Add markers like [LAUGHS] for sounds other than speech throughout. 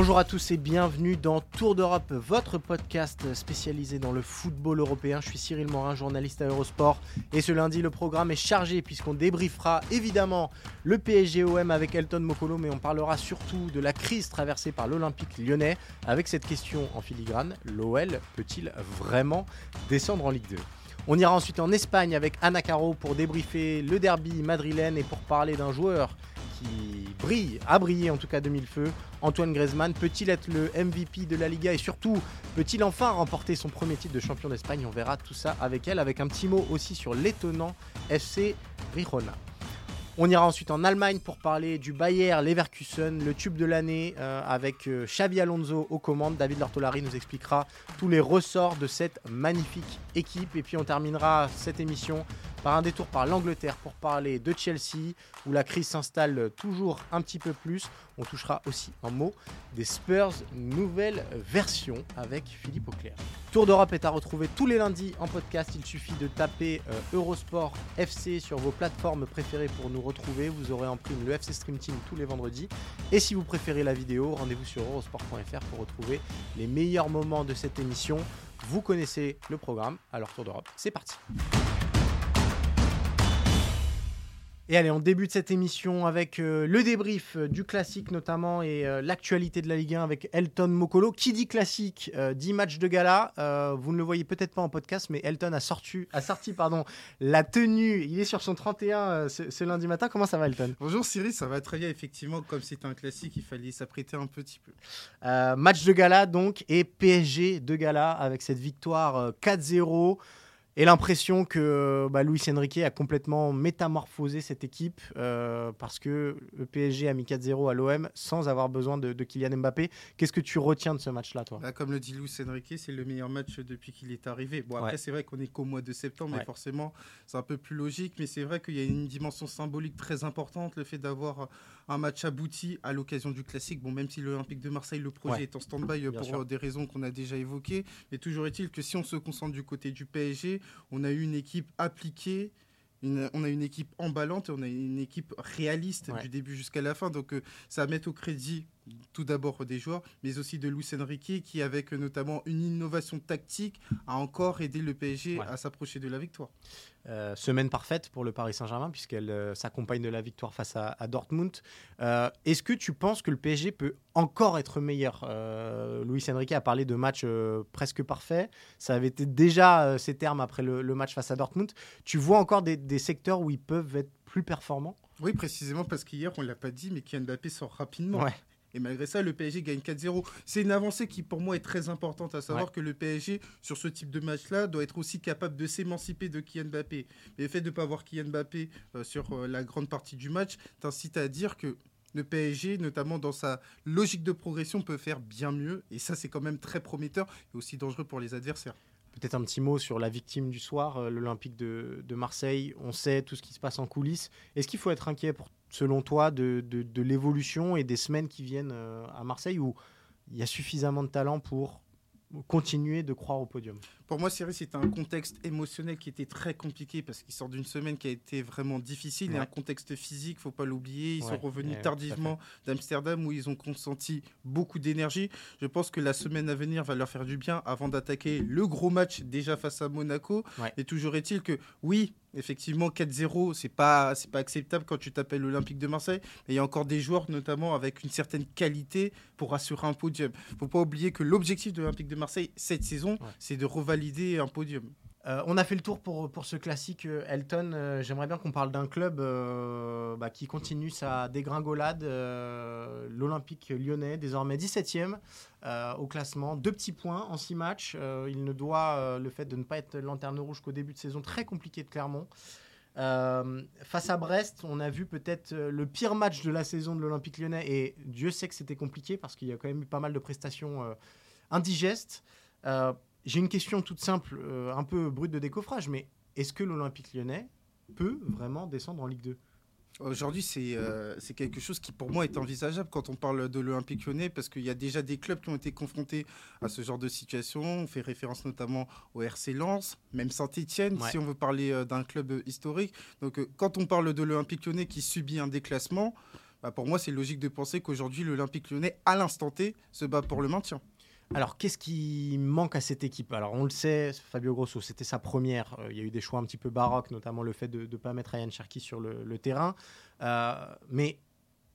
Bonjour à tous et bienvenue dans Tour d'Europe, votre podcast spécialisé dans le football européen. Je suis Cyril Morin, journaliste à Eurosport. Et ce lundi, le programme est chargé puisqu'on débriefera évidemment le PSG-OM avec Elton Mokolo, mais on parlera surtout de la crise traversée par l'Olympique lyonnais avec cette question en filigrane l'OL peut-il vraiment descendre en Ligue 2 on ira ensuite en Espagne avec Anna Caro pour débriefer le derby madrilène et pour parler d'un joueur brille, a brillé en tout cas de mille feux. Antoine Griezmann peut-il être le MVP de la Liga? Et surtout peut-il enfin remporter son premier titre de champion d'Espagne? On verra tout ça avec elle, avec un petit mot aussi sur l'étonnant FC Rijona. On ira ensuite en Allemagne pour parler du Bayer Leverkusen, le tube de l'année euh, avec euh, Xavi Alonso aux commandes. David Lortolari nous expliquera tous les ressorts de cette magnifique équipe. Et puis on terminera cette émission par un détour par l'Angleterre pour parler de Chelsea, où la crise s'installe toujours un petit peu plus. On touchera aussi un mot des Spurs, nouvelle version avec Philippe Auclair. Tour d'Europe est à retrouver tous les lundis en podcast. Il suffit de taper euh, Eurosport FC sur vos plateformes préférées pour nous retrouver. Vous aurez en prime le FC Stream Team tous les vendredis. Et si vous préférez la vidéo, rendez-vous sur eurosport.fr pour retrouver les meilleurs moments de cette émission. Vous connaissez le programme, alors Tour d'Europe, c'est parti. Et allez, on débute cette émission avec euh, le débrief euh, du classique notamment et euh, l'actualité de la Ligue 1 avec Elton Mokolo. Qui dit classique dit match de gala. vous ne le voyez peut-être pas en podcast, mais Elton a sorti, a sorti pardon, la tenue. Il est sur son 31 ce, lundi matin. Comment ça va, Elton? Bonjour Cyril, ça va très bien. Effectivement, comme c'est un classique, il fallait s'apprêter un petit peu. match de gala donc et PSG de gala avec cette victoire 4-0. Et l'impression que bah, Luis Enrique a complètement métamorphosé cette équipe euh, parce que le PSG a mis 4-0 à l'OM sans avoir besoin de, Kylian Mbappé. Qu'est-ce que tu retiens de ce match-là, toi? Bah, Comme le dit Luis Enrique, c'est le meilleur match depuis qu'il est arrivé. Bon, après, c'est vrai qu'on est qu'au mois de septembre, mais forcément, c'est un peu plus logique. Mais c'est vrai qu'il y a une dimension symbolique très importante, le fait d'avoir un match abouti à l'occasion du classique. Bon, même si l'Olympique de Marseille, le projet est en stand-by pour des raisons qu'on a déjà évoquées. Mais toujours est-il que si on se concentre du côté du PSG, on a eu une équipe appliquée. on a une équipe emballante et on a une équipe réaliste du début jusqu'à la fin. Donc, euh, ça met au crédit tout d'abord des joueurs, mais aussi de Luis Enrique qui, avec notamment une innovation tactique, a encore aidé le PSG à s'approcher de la victoire. Euh, semaine parfaite pour le Paris Saint-Germain puisqu'elle euh, s'accompagne de la victoire face à, Dortmund. Euh, est-ce que tu penses que le PSG peut encore être meilleur? Luis Enrique a parlé de match presque parfait. Ça avait été déjà ces termes après le, match face à Dortmund. Tu vois encore des, des secteurs où ils peuvent être plus performants? Oui, précisément parce qu'hier, on ne l'a pas dit, mais Kylian Mbappé sort rapidement. Ouais. Et malgré ça, le PSG gagne 4-0. C'est une avancée qui, pour moi, est très importante, à savoir que le PSG, sur ce type de match-là, doit être aussi capable de s'émanciper de Kylian Mbappé. Mais le fait de ne pas avoir Kylian Mbappé euh, sur euh, la grande partie du match t'incite à dire que le PSG, notamment dans sa logique de progression, peut faire bien mieux. Et ça, c'est quand même très prometteur et aussi dangereux pour les adversaires. Peut-être un petit mot sur la victime du soir, euh, l'Olympique de, de, Marseille. On sait tout ce qui se passe en coulisses. Est-ce qu'il faut être inquiet pour selon toi, de, l'évolution et des semaines qui viennent euh, à Marseille où il y a suffisamment de talent pour continuer de croire au podium? Pour moi, Cyril, c'est un contexte émotionnel qui était très compliqué parce qu'il sort d'une semaine qui a été vraiment difficile et un contexte physique, faut pas l'oublier. Ils sont revenus tardivement d'Amsterdam où ils ont consenti beaucoup d'énergie. Je pense que la semaine à venir va leur faire du bien avant d'attaquer le gros match déjà face à Monaco. Et toujours est-il que oui, effectivement 4-0 c'est pas c'est pas acceptable quand tu t'appelles l'Olympique de Marseille. Mais il y a encore des joueurs notamment avec une certaine qualité pour assurer un podium. Faut pas oublier que l'objectif de l'Olympique de Marseille cette saison c'est de revalider un podium Euh, on a fait le tour pour, pour ce classique euh, Elton. Euh, j'aimerais bien qu'on parle d'un club bah, qui continue sa dégringolade. L'Olympique lyonnais, désormais 17e au classement. Deux petits points en six matchs. il ne doit le fait de ne pas être lanterne rouge qu'au début de saison très compliqué de Clermont. face à Brest, on a vu peut-être le pire match de la saison de l'Olympique lyonnais. Et Dieu sait que c'était compliqué parce qu'il y a quand même eu pas mal de prestations indigestes. J'ai une question toute simple, euh, un peu brute de décoffrage, mais est-ce que l'Olympique lyonnais peut vraiment descendre en Ligue 2 Aujourd'hui, euh, c'est quelque chose qui, pour moi, est envisageable quand on parle de l'Olympique lyonnais, parce qu'il y a déjà des clubs qui ont été confrontés à ce genre de situation. On fait référence notamment au RC Lens, même Saint-Etienne, si on veut parler euh, d'un club historique. Donc, quand on parle de l'Olympique lyonnais qui subit un déclassement, bah, pour moi, c'est logique de penser qu'aujourd'hui, l'Olympique lyonnais, à l'instant T, se bat pour le maintien. Alors, qu'est-ce qui manque à cette équipe? Alors, on le sait, Fabio Grosso, c'était sa première. Euh, il y a eu des choix un petit peu baroques, notamment le fait de ne pas mettre Ryan Cherky sur le, terrain. Euh, mais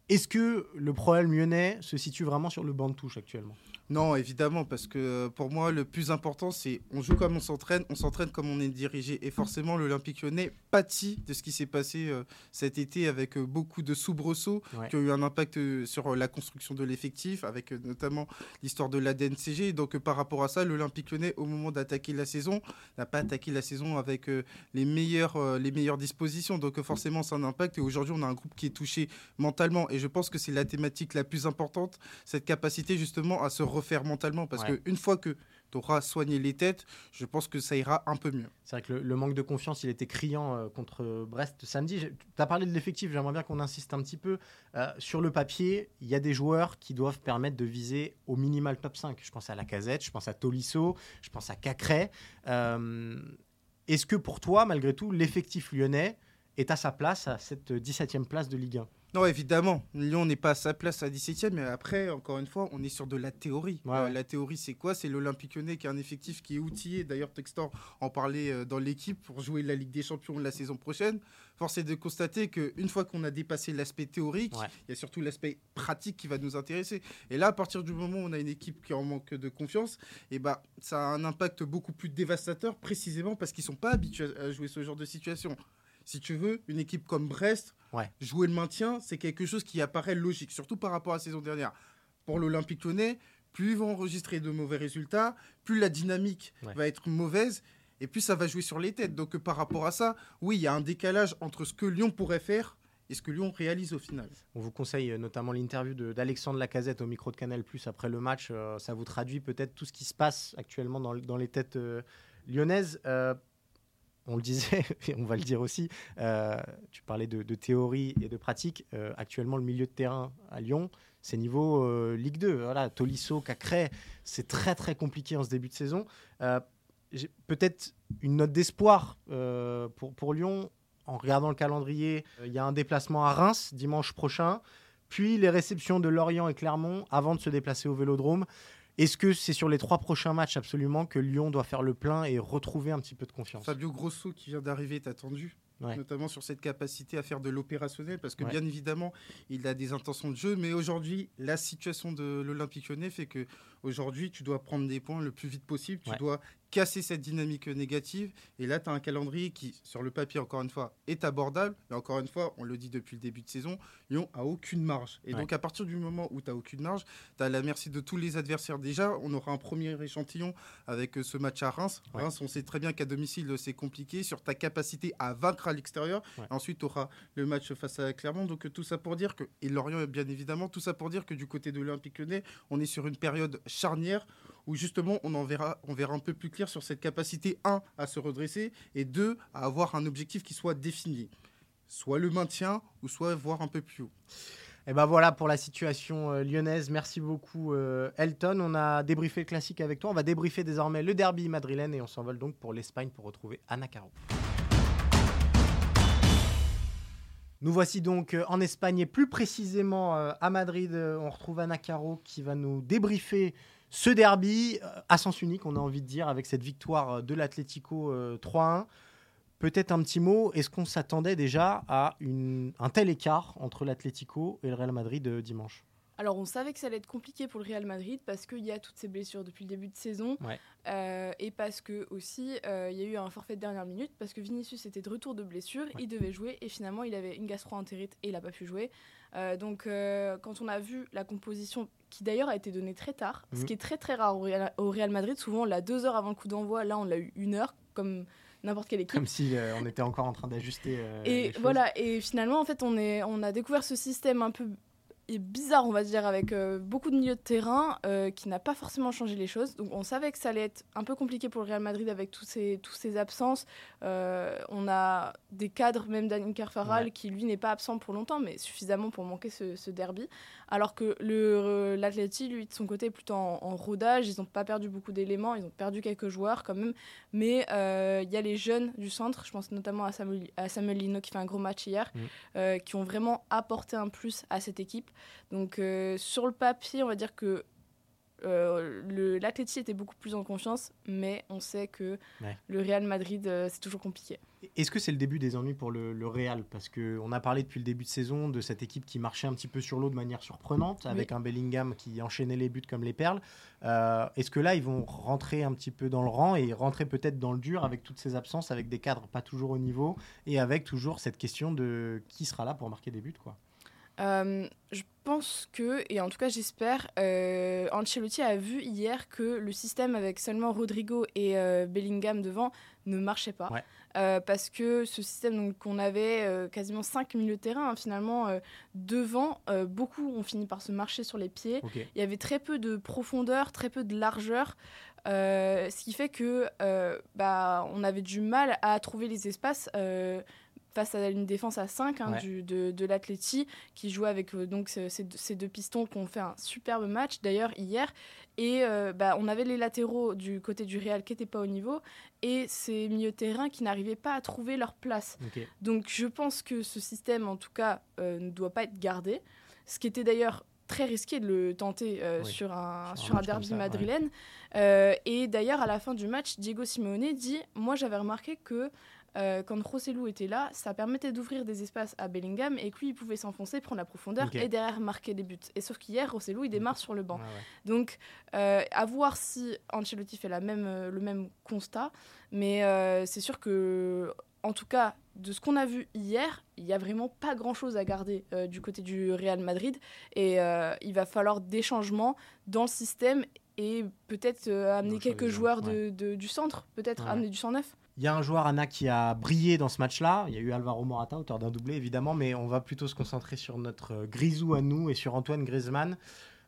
est-ce que le problème lyonnais se situe vraiment sur le banc de touche actuellement? Non, évidemment, parce que euh, pour moi, le plus important, c'est on joue comme on s'entraîne, on s'entraîne comme on est dirigé. Et forcément, l'Olympique lyonnais pâtit de ce qui s'est passé euh, cet été avec euh, beaucoup de soubresauts qui ont eu un impact sur la construction de l'effectif, avec notamment l'histoire de l'ADNCG. Donc, par rapport à ça, l'Olympique lyonnais, au moment d'attaquer la saison, n'a pas attaqué la saison avec les, meilleures, les meilleures dispositions. Donc, forcément, c'est un impact. Et aujourd'hui, on a un groupe qui est touché mentalement. Et je pense que c'est la thématique la plus importante, cette capacité justement à se refaire mentalement. Parce qu'une fois que tu auras soigné les têtes, je pense que ça ira un peu mieux. C'est vrai que le, manque de confiance, il était criant euh, contre Brest samedi. Tu as parlé de l'effectif, j'aimerais bien qu'on insiste un petit peu. Euh, sur le papier, il y a des joueurs qui doivent permettre de viser au minimal top 5. Je pense à la casette je pense à Tolisso, je pense à Cacré. Euh, est-ce que pour toi, malgré tout, l'effectif lyonnais est à sa place à cette 17e place de Ligue 1 non, évidemment. Lyon n'est pas à sa place à 17e, mais après, encore une fois, on est sur de la théorie. Euh, la théorie, c'est quoi? C'est l'Olympique lyonnais qui a un effectif qui est outillé. D'ailleurs, Textor en parlait euh, dans l'équipe pour jouer la Ligue des Champions la saison prochaine. Force est de constater qu'une fois qu'on a dépassé l'aspect théorique, il y a surtout l'aspect pratique qui va nous intéresser. Et là, à partir du moment où on a une équipe qui en manque de confiance, et eh ben, ça a un impact beaucoup plus dévastateur, précisément parce qu'ils ne sont pas habitués à jouer ce genre de situation si tu veux, une équipe comme Brest, jouer le maintien, c'est quelque chose qui apparaît logique, surtout par rapport à la saison dernière. Pour l'Olympique lyonnais, plus ils vont enregistrer de mauvais résultats, plus la dynamique va être mauvaise et plus ça va jouer sur les têtes. Donc par rapport à ça, oui, il y a un décalage entre ce que Lyon pourrait faire et ce que Lyon réalise au final. On vous conseille euh, notamment l'interview d'Alexandre Lacazette au micro de Canal Plus après le match. Euh, ça vous traduit peut-être tout ce qui se passe actuellement dans, les têtes euh, lyonnaises on le disait, [LAUGHS] et on va le dire aussi, euh, tu parlais de, théorie et de pratique. Euh, actuellement, le milieu de terrain à Lyon, c'est niveau euh, Ligue 2. Voilà, Tolisso, Cacré, c'est très très compliqué en ce début de saison. Peut-être une note d'espoir pour, pour Lyon. En regardant le calendrier, il y a un déplacement à Reims dimanche prochain, puis les réceptions de Lorient et Clermont avant de se déplacer au Vélodrome. Est-ce que c'est sur les trois prochains matchs absolument que Lyon doit faire le plein et retrouver un petit peu de confiance? Fabio Grosso qui vient d'arriver est attendu notamment sur cette capacité à faire de l'opérationnel, parce que bien évidemment, il a des intentions de jeu, mais aujourd'hui, la situation de l'Olympique lyonnais fait que aujourd'hui, tu dois prendre des points le plus vite possible, tu dois casser cette dynamique négative. Et là, tu as un calendrier qui, sur le papier, encore une fois, est abordable. Mais encore une fois, on le dit depuis le début de saison, Lyon a aucune marge. Et donc, à partir du moment où tu n'as aucune marge, tu as la merci de tous les adversaires. Déjà, on aura un premier échantillon avec euh, ce match à Reims. Reims, on sait très bien qu'à domicile, c'est compliqué. Sur ta capacité à vaincre à l'extérieur. Ensuite, tu auras le match face à Clermont. Donc, tout ça pour dire que, et Lorient, bien évidemment, tout ça pour dire que du côté de l'Olympique lyonnais, on est sur une période charnière où justement on verra, un peu plus clair sur cette capacité, un, à se redresser, et deux, à avoir un objectif qui soit défini. Soit le maintien, ou soit voir un peu plus haut. Et ben voilà pour la situation euh, lyonnaise. Merci beaucoup euh, Elton. On a débriefé le classique avec toi. On va débriefer désormais le derby madrilène et on s'envole donc pour l'Espagne pour retrouver Anna Caro. Nous voici donc euh, en Espagne et plus précisément à Madrid. On retrouve Anna Caro qui va nous débriefer ce derby euh, à sens unique, on a envie de dire, avec cette victoire euh, de l'Atlético 3-1. Euh, Peut-être un petit mot, est-ce qu'on s'attendait déjà à un tel écart entre l'Atlético et le Real Madrid dimanche? Alors on savait que ça allait être compliqué pour le Real Madrid parce qu'il y a toutes ces blessures depuis le début de saison. Euh, et parce que aussi euh, il y a eu un forfait de dernière minute parce que Vinicius était de retour de blessure, il devait jouer et finalement il avait une gastro-entérite et il n'a pas pu jouer. Euh, donc quand on a vu la composition qui d'ailleurs a été donnée très tard, ce mhm. qui est très très rare au Real, Madrid, souvent on l'a deux heures avant le coup d'envoi, là on l'a eu une heure comme n'importe quelle équipe. Comme si on était encore en train d'ajuster. et voilà, et finalement, en fait, on, est, on a découvert ce système un peu est bizarre, on va dire, avec euh, beaucoup de milieux de terrain euh, qui n'a pas forcément changé les choses. Donc on savait que ça allait être un peu compliqué pour le Real Madrid avec tous ces, tous ces absences. Euh, on a des cadres, même Daniel Carfaral, qui lui n'est pas absent pour longtemps, mais suffisamment pour manquer ce, derby. Alors que l'Atleti, lui, de son côté, est plutôt en, rodage. Ils n'ont pas perdu beaucoup d'éléments, ils ont perdu quelques joueurs quand même. Mais il y a les jeunes du centre, je pense notamment à Samuel, à Samuel Lino qui fait un gros match hier, mm. qui ont vraiment apporté un plus à cette équipe. Donc euh, sur le papier, on va dire que euh, l'Atleti était beaucoup plus en confiance, mais on sait que le Real Madrid, euh, c'est toujours compliqué. Est-ce que c'est le début des ennuis pour le, Real? Parce qu'on a parlé depuis le début de saison de cette équipe qui marchait un petit peu sur l'eau de manière surprenante, avec un Bellingham qui enchaînait les buts comme les perles. Est-ce que là, ils vont rentrer un petit peu dans le rang et rentrer peut-être dans le dur avec toutes ces absences, avec des cadres pas toujours au niveau, et avec toujours cette question de qui sera là pour marquer des buts quoi? Euh, je pense que, et en tout cas j'espère, euh, Ancelotti a vu hier que le système avec seulement Rodrigo et euh, Bellingham devant ne marchait pas. parce que ce système qu'on avait quasiment 5 milieux de terrain, hein, finalement, devant, beaucoup ont fini par se marcher sur les pieds. Il y avait très peu de profondeur, très peu de largeur. ce qui fait que bah, on avait du mal à trouver les espaces face à une défense à 5 hein, du, de, de l'Atleti qui joue avec euh, donc ces, deux pistons qui ont fait un superbe match d'ailleurs hier et euh, bah, on avait les latéraux du côté du Real qui n'étaient pas au niveau et ces milieux terrain qui n'arrivaient pas à trouver leur place. Donc je pense que ce système en tout cas euh, ne doit pas être gardé. Ce qui était d'ailleurs très risqué de le tenter sur un, sur, un, derby madrilène. et d'ailleurs, à la fin du match, Diego Simeone dit Moi, j'avais remarqué que euh, quand Rossellou était là, ça permettait d'ouvrir des espaces à Bellingham et que lui, il pouvait s'enfoncer, prendre la profondeur et derrière marquer des buts. Et sauf qu'hier, Rossellou, il démarre sur le banc. Donc, euh, à voir si Ancelotti fait la même, euh, le même constat. Mais c'est sûr que, en tout cas, de ce qu'on a vu hier, il n'y a vraiment pas grand-chose à garder du côté du Real Madrid. Et il va falloir des changements dans le système et peut-être amener quelques joueurs de, du centre, peut-être amener du 109. Il y a un joueur, Anna, qui a brillé dans ce match-là. Il y a eu Alvaro Morata, auteur d'un doublé, évidemment, mais on va plutôt se concentrer sur notre euh, grisou à nous et sur Antoine Griezmann,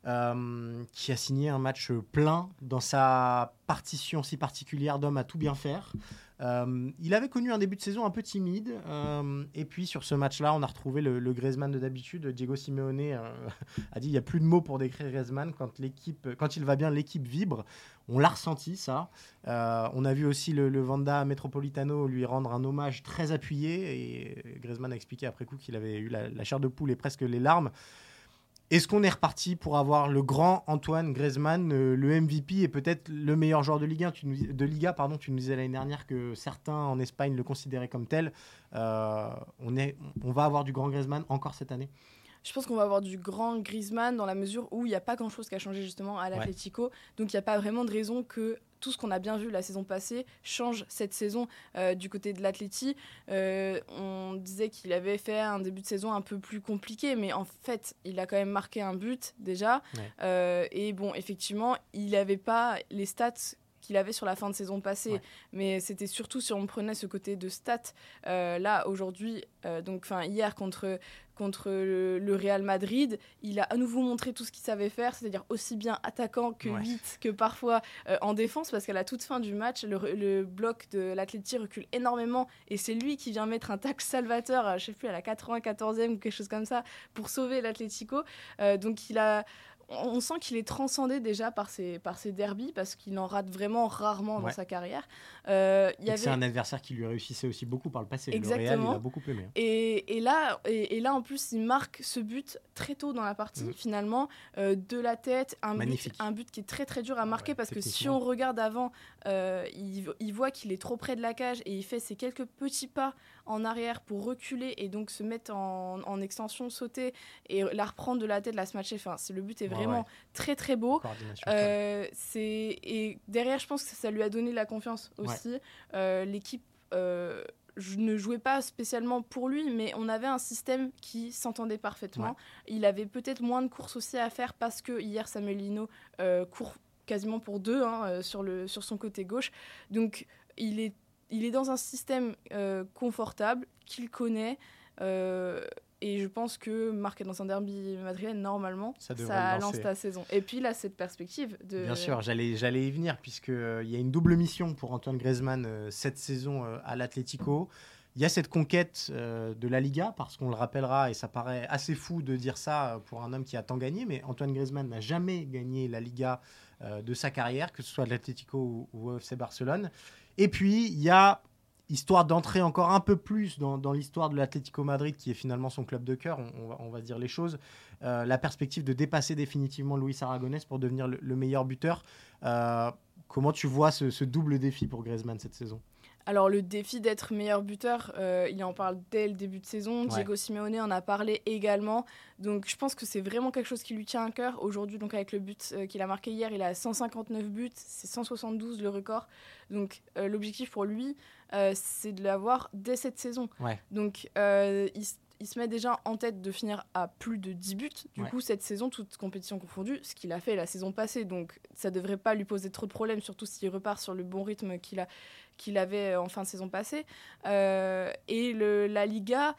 euh, qui a signé un match plein dans sa partition si particulière d'homme à tout bien faire. Euh, il avait connu un début de saison un peu timide. Euh, et puis sur ce match-là, on a retrouvé le, le Griezmann de d'habitude. Diego Simeone euh, [LAUGHS] a dit il n'y a plus de mots pour décrire Griezmann. Quand, quand il va bien, l'équipe vibre. On l'a ressenti, ça. on a vu aussi le, Vanda Metropolitano lui rendre un hommage très appuyé. Et Griezmann a expliqué après coup qu'il avait eu la chair de poule et presque les larmes. Est-ce qu'on est reparti pour avoir le grand Antoine Griezmann, euh, le MVP et peut-être le meilleur joueur de Ligue tu nous, de Liga pardon, Tu nous disais l'année dernière que certains en Espagne le considéraient comme tel. Euh, on, on va avoir du grand Griezmann encore cette année je pense qu'on va avoir du grand Griezmann dans la mesure où il n'y a pas grand-chose qui a changé justement à l'Atlético. Donc il n'y a pas vraiment de raison que tout ce qu'on a bien vu la saison passée change cette saison euh, du côté de l'Atleti. Euh, on disait qu'il avait fait un début de saison un peu plus compliqué, mais en fait, il a quand même marqué un but déjà. Euh, et bon, effectivement, il n'avait pas les stats qu'il avait sur la fin de saison passée. Mais c'était surtout si on prenait ce côté de stats. là, aujourd'hui, donc enfin hier contre contre le, Real Madrid. Il a à nouveau montré tout ce qu'il savait faire, c'est-à-dire aussi bien attaquant que vite que parfois euh, en défense, parce qu'à la toute fin du match, le, bloc de l'Atleti recule énormément et c'est lui qui vient mettre un tac salvateur, euh, je sais plus, à la 94e ou quelque chose comme ça, pour sauver l'Atletico. Euh, donc il a on sent qu'il est transcendé déjà par ses, par ses derbies parce qu'il en rate vraiment rarement dans sa carrière. Euh, C'est un adversaire qui lui réussissait aussi beaucoup par le passé. Exactement. Le il a beaucoup aimé. Hein. Et, et, là, et, là, en plus, il marque ce but très tôt dans la partie, mm. finalement, euh, de la tête. Un but, un but qui est très très dur à marquer parce que si on regarde avant, euh, il, il, voit qu'il est trop près de la cage et il fait ses quelques petits pas en arrière pour reculer et donc se mettre en, extension, sauter et la reprendre de la tête, la smasher. Enfin, le but est vraiment très très beau. Euh, et derrière, je pense que ça lui a donné la confiance aussi. Euh, l'équipe euh, ne jouais pas spécialement pour lui, mais on avait un système qui s'entendait parfaitement. Il avait peut-être moins de courses aussi à faire parce que hier, Samuel Lino court quasiment pour deux hein, sur, le, sur son côté gauche. Donc, il est il est dans un système euh, confortable qu'il connaît. Euh, et je pense que marquer dans un derby madrilène, normalement, ça, lance ta saison. Et puis là, cette perspective de... Bien sûr, j'allais, j'allais y venir, puisqu'il euh, y a une double mission pour Antoine Griezmann cette saison à l'Atlético. Il y a cette conquête de la Liga, parce qu'on le rappellera, et ça paraît assez fou de dire ça pour un homme qui a tant gagné, mais Antoine Griezmann n'a jamais gagné la Liga de sa carrière, que ce soit l'Atlético ou, ou au FC Barcelone. Et puis, il y a, histoire d'entrer encore un peu plus dans, l'histoire de l'Atlético Madrid, qui est finalement son club de cœur, on, va, dire les choses, euh, la perspective de dépasser définitivement Luis Aragonés pour devenir le, meilleur buteur. Euh, comment tu vois ce double défi pour Griezmann cette saison? Alors le défi d'être meilleur buteur, euh, il en parle dès le début de saison. Diego Simeone en a parlé également. Donc je pense que c'est vraiment quelque chose qui lui tient à cœur. Aujourd'hui, donc avec le but euh, qu'il a marqué hier, il a 159 buts, c'est 172 le record. Donc euh, l'objectif pour lui, c'est de l'avoir dès cette saison. Donc il, il se met déjà en tête de finir à plus de 10 buts, du coup, cette saison, toute compétition confondue, ce qu'il a fait la saison passée. Donc, ça ne devrait pas lui poser trop de problèmes, surtout s'il repart sur le bon rythme qu'il a, qu'il avait en fin de saison passée. Euh, et le, la Liga,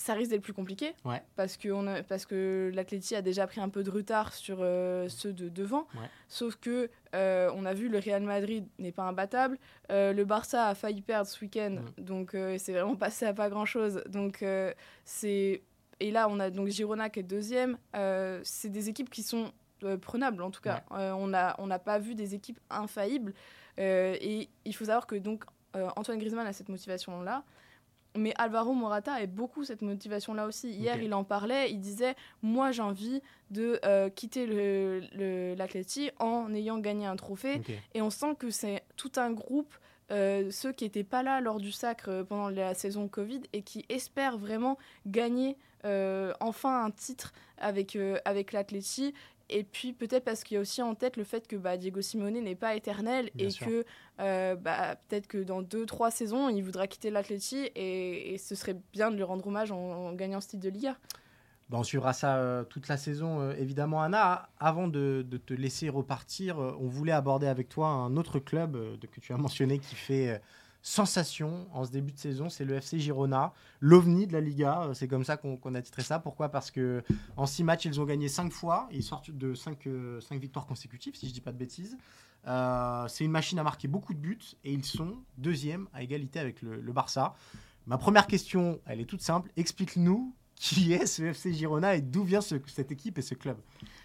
ça risque d'être plus compliqué parce que, on a, parce que l'Atleti a déjà pris un peu de retard sur euh, ceux de devant. Sauf que euh, on a vu le Real Madrid n'est pas imbattable. le Barça a failli perdre ce week-end, donc c'est vraiment [LAUGHS] passé à pas grand-chose. Donc c'est et là on a donc Girona qui est deuxième. c'est des équipes qui sont prenables en tout cas. on n'a on pas vu des équipes infaillibles. Euh, et il faut savoir que donc euh, Antoine Griezmann a cette motivation-là. Mais Alvaro Morata a beaucoup cette motivation-là aussi. Hier, il en parlait, il disait Moi, j'ai envie de euh, quitter l'Atleti en ayant gagné un trophée. Et on sent que c'est tout un groupe, ceux qui n'étaient pas là lors du sacre pendant la saison Covid et qui espèrent vraiment gagner enfin un titre avec, avec l'Atleti et puis peut-être parce qu'il y a aussi en tête le fait que bah, Diego Simone n'est pas éternel et que euh, bah, peut-être que dans deux, trois saisons, il voudra quitter l'Atleti et, ce serait bien de lui rendre hommage en, gagnant ce titre de Liga. Bah, on suivra ça euh, toute la saison, euh, évidemment. Anna, avant de, de, te laisser repartir, on voulait aborder avec toi un autre club que tu as mentionné qui fait sensation en ce début de saison, c'est le FC Girona, l'ovni de la Liga. Euh, c'est comme ça qu'on a titré ça. Pourquoi? Parce que en six matchs, ils ont gagné cinq fois. Ils sortent de cinq, euh, cinq victoires consécutives, si je ne dis pas de bêtises. Euh, c'est une machine à marquer beaucoup de buts et ils sont deuxième à égalité avec le, Barça. Ma première question, elle est toute simple. Explique-nous qui est ce FC Girona et d'où vient cette équipe et ce club?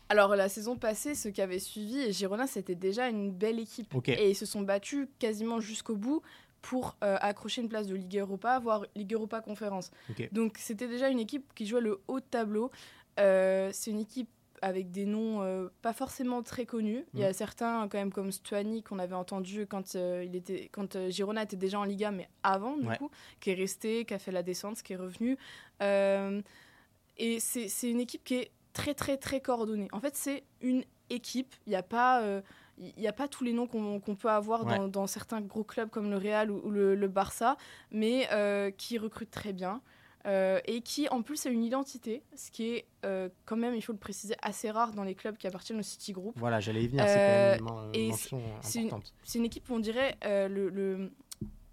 Alors la saison passée, ce qui avait suivi, Girona, c'était déjà une belle équipe. Et ils se sont battus quasiment jusqu'au bout pour euh, accrocher une place de Ligue Europa, voire Ligue Europa Conférence. Donc c'était déjà une équipe qui jouait le haut de tableau. Euh, c'est une équipe avec des noms euh, pas forcément très connus. Il y a mm. certains quand même comme Stuani qu'on avait entendu quand il était quand Girona était déjà en Liga mais avant du coup, qui est resté, qui a fait la descente, qui est revenu. et c'est une équipe qui est très très très coordonnée. En fait, c'est une équipe. Il n'y a pas il n'y a pas tous les noms qu'on peut avoir dans, certains gros clubs comme le Real ou, le, Barça, mais euh, qui recrutent très bien. Euh, et qui en plus a une identité, ce qui est euh, quand même, il faut le préciser, assez rare dans les clubs qui appartiennent au City Group. Voilà, j'allais y venir, c'est quand même une mention importante. C'est une, équipe où on dirait le,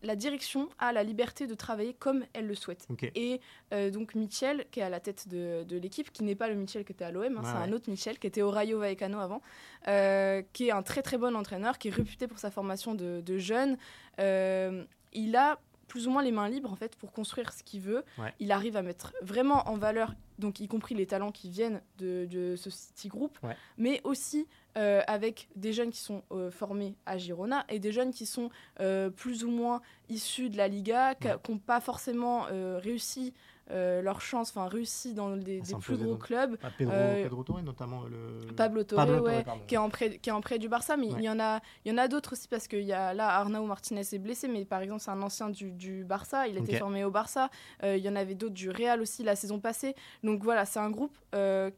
la direction a la liberté de travailler comme elle le souhaite. Et euh, donc Michel, qui est à la tête de, l'équipe, qui n'est pas le Michel qui était à l'OM, hein, c'est un autre Michel qui était au Rayo Vallecano avant, euh, qui est un très très bon entraîneur, qui est réputé pour sa formation de, jeunes. Euh, il a plus ou moins les mains libres en fait pour construire ce qu'il veut. Il arrive à mettre vraiment en valeur, donc y compris les talents qui viennent de, ce City Group, mais aussi euh, avec des jeunes qui sont euh, formés à Girona et des jeunes qui sont euh, plus ou moins issus de la Liga, qui n'ont pas forcément réussi euh, leur chance, enfin réussi dans des, plus gros clubs. Ah, Pedro, euh, Pedro Torre, notamment le... Pablo Torre, ouais, qui, est en prêt, qui est en prêt du Barça, mais il y en a, il y en a d'autres aussi parce qu'il y a là Arnaud Martinez est blessé, mais par exemple c'est un ancien du, du, Barça, il a été formé au Barça. Euh, il y en avait d'autres du Real aussi la saison passée. Donc voilà, c'est un groupe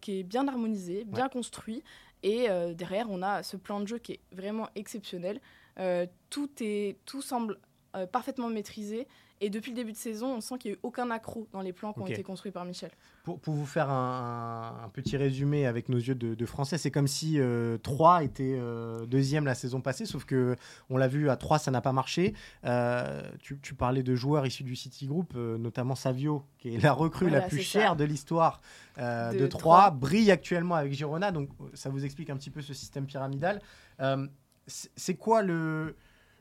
qui est bien harmonisé, bien construit, et derrière on a ce plan de jeu qui est vraiment exceptionnel. tout est, tout semble parfaitement maîtrisé et depuis le début de saison, on sent qu'il n'y a eu aucun accro dans les plans qui ont été construits par Michel. Pour, pour vous faire un, petit résumé avec nos yeux de, français, c'est comme si euh, 3 était euh, deuxième la saison passée, sauf que on l'a vu à 3, ça n'a pas marché. Euh, tu, parlais de joueurs issus du City Group, euh, notamment Savio, qui est la recrue la plus chère de l'histoire de, de 3, brille actuellement avec Girona, donc ça vous explique un petit peu ce système pyramidal. c'est quoi le